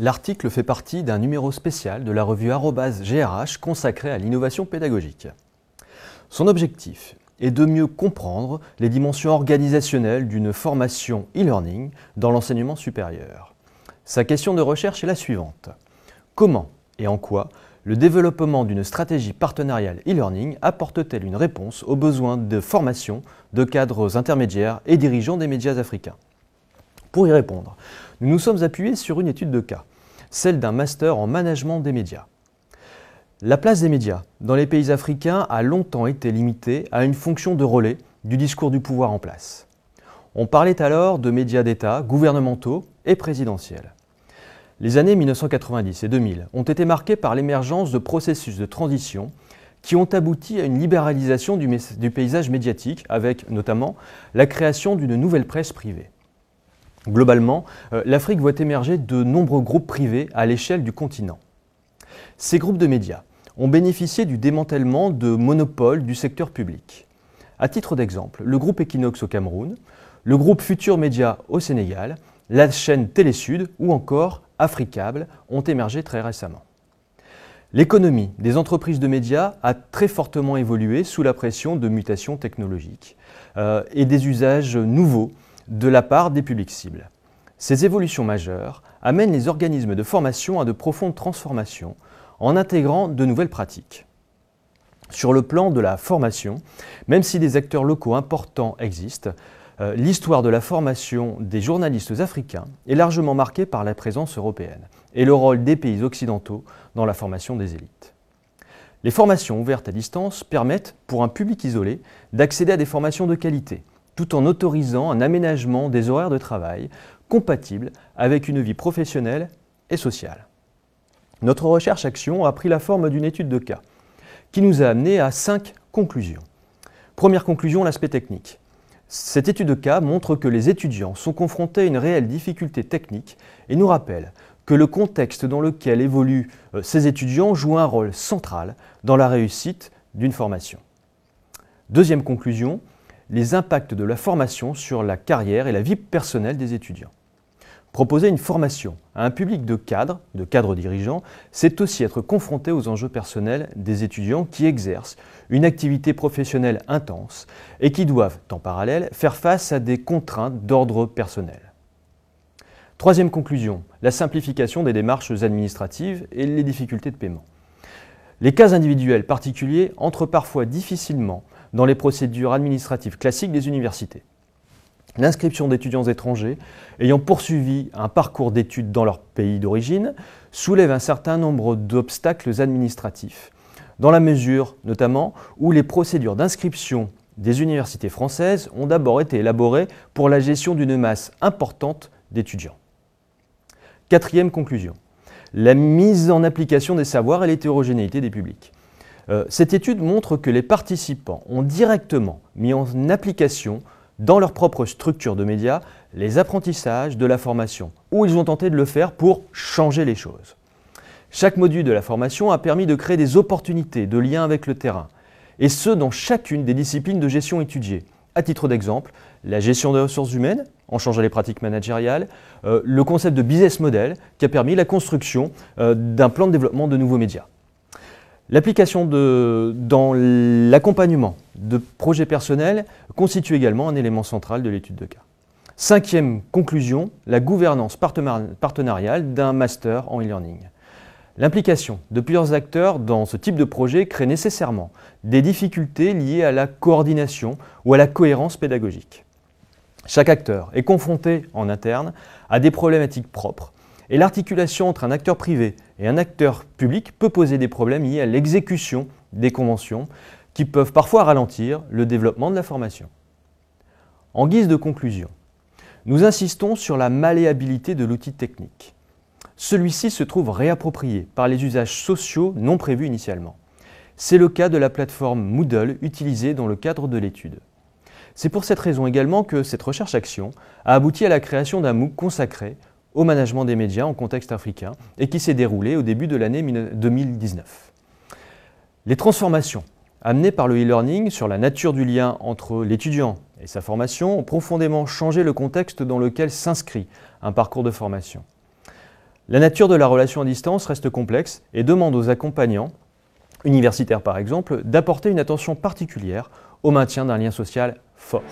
L'article fait partie d'un numéro spécial de la revue GRH consacrée à l'innovation pédagogique. Son objectif est de mieux comprendre les dimensions organisationnelles d'une formation e-learning dans l'enseignement supérieur. Sa question de recherche est la suivante. Comment et en quoi le développement d'une stratégie partenariale e-learning apporte-t-elle une réponse aux besoins de formation de cadres intermédiaires et dirigeants des médias africains? Pour y répondre, nous nous sommes appuyés sur une étude de cas, celle d'un master en management des médias. La place des médias dans les pays africains a longtemps été limitée à une fonction de relais du discours du pouvoir en place. On parlait alors de médias d'État, gouvernementaux et présidentiels. Les années 1990 et 2000 ont été marquées par l'émergence de processus de transition qui ont abouti à une libéralisation du, paysage médiatique, avec notamment la création d'une nouvelle presse privée. Globalement, euh, l'Afrique voit émerger de nombreux groupes privés à l'échelle du continent. Ces groupes de médias ont bénéficié du démantèlement de monopoles du secteur public. À titre d'exemple, le groupe Equinox au Cameroun, le groupe Futur Média au Sénégal, la chaîne Télésud ou encore Africable ont émergé très récemment. L'économie des entreprises de médias a très fortement évolué sous la pression de mutations technologiques euh, et des usages nouveaux de la part des publics cibles. Ces évolutions majeures amènent les organismes de formation à de profondes transformations en intégrant de nouvelles pratiques. Sur le plan de la formation, même si des acteurs locaux importants existent, euh, l'histoire de la formation des journalistes africains est largement marquée par la présence européenne et le rôle des pays occidentaux dans la formation des élites. Les formations ouvertes à distance permettent, pour un public isolé, d'accéder à des formations de qualité, tout en autorisant un aménagement des horaires de travail compatibles avec une vie professionnelle et sociale. Notre recherche-action a pris la forme d'une étude de cas qui nous a amené à cinq conclusions. Première conclusion, l'aspect technique. Cette étude de cas montre que les étudiants sont confrontés à une réelle difficulté technique et nous rappelle que le contexte dans lequel évoluent euh, ces étudiants joue un rôle central dans la réussite d'une formation. Deuxième conclusion, les impacts de la formation sur la carrière et la vie personnelle des étudiants. Proposer une formation à un public de cadres, de cadres dirigeants, c'est aussi être confronté aux enjeux personnels des étudiants qui exercent une activité professionnelle intense et qui doivent, en parallèle, faire face à des contraintes d'ordre personnel. Troisième conclusion, la simplification des démarches administratives et les difficultés de paiement. Les cas individuels particuliers entrent parfois difficilement dans les procédures administratives classiques des universités. L'inscription d'étudiants étrangers ayant poursuivi un parcours d'études dans leur pays d'origine soulève un certain nombre d'obstacles administratifs, dans la mesure notamment où les procédures d'inscription des universités françaises ont d'abord été élaborées pour la gestion d'une masse importante d'étudiants. Quatrième conclusion, la mise en application des savoirs et l'hétérogénéité des publics. Euh, cette étude montre que les participants ont directement mis en application dans leur propre structure de médias les apprentissages de la formation, ou ils ont tenté de le faire pour changer les choses. Chaque module de la formation a permis de créer des opportunités de lien avec le terrain, et ce dans chacune des disciplines de gestion étudiées. À titre d'exemple, la gestion des ressources humaines, en changeant les pratiques managériales, euh, le concept de business model qui a permis la construction euh, d'un plan de développement de nouveaux médias. L'application dans l'accompagnement de projets personnels constitue également un élément central de l'étude de cas. Cinquième conclusion, la gouvernance partenariale d'un master en e-learning. L'implication de plusieurs acteurs dans ce type de projet crée nécessairement des difficultés liées à la coordination ou à la cohérence pédagogique. Chaque acteur est confronté en interne à des problématiques propres et l'articulation entre un acteur privé et un acteur public peut poser des problèmes liés à l'exécution des conventions qui peuvent parfois ralentir le développement de la formation. En guise de conclusion, nous insistons sur la malléabilité de l'outil technique. Celui-ci se trouve réapproprié par les usages sociaux non prévus initialement. C'est le cas de la plateforme Moodle utilisée dans le cadre de l'étude. C'est pour cette raison également que cette recherche-action a abouti à la création d'un MOOC consacré au management des médias en contexte africain et qui s'est déroulée au début de l'année 2019. Les transformations amenées par le e-learning sur la nature du lien entre l'étudiant et sa formation ont profondément changé le contexte dans lequel s'inscrit un parcours de formation. La nature de la relation à distance reste complexe et demande aux accompagnants, universitaires par exemple, d'apporter une attention particulière au maintien d'un lien social fort.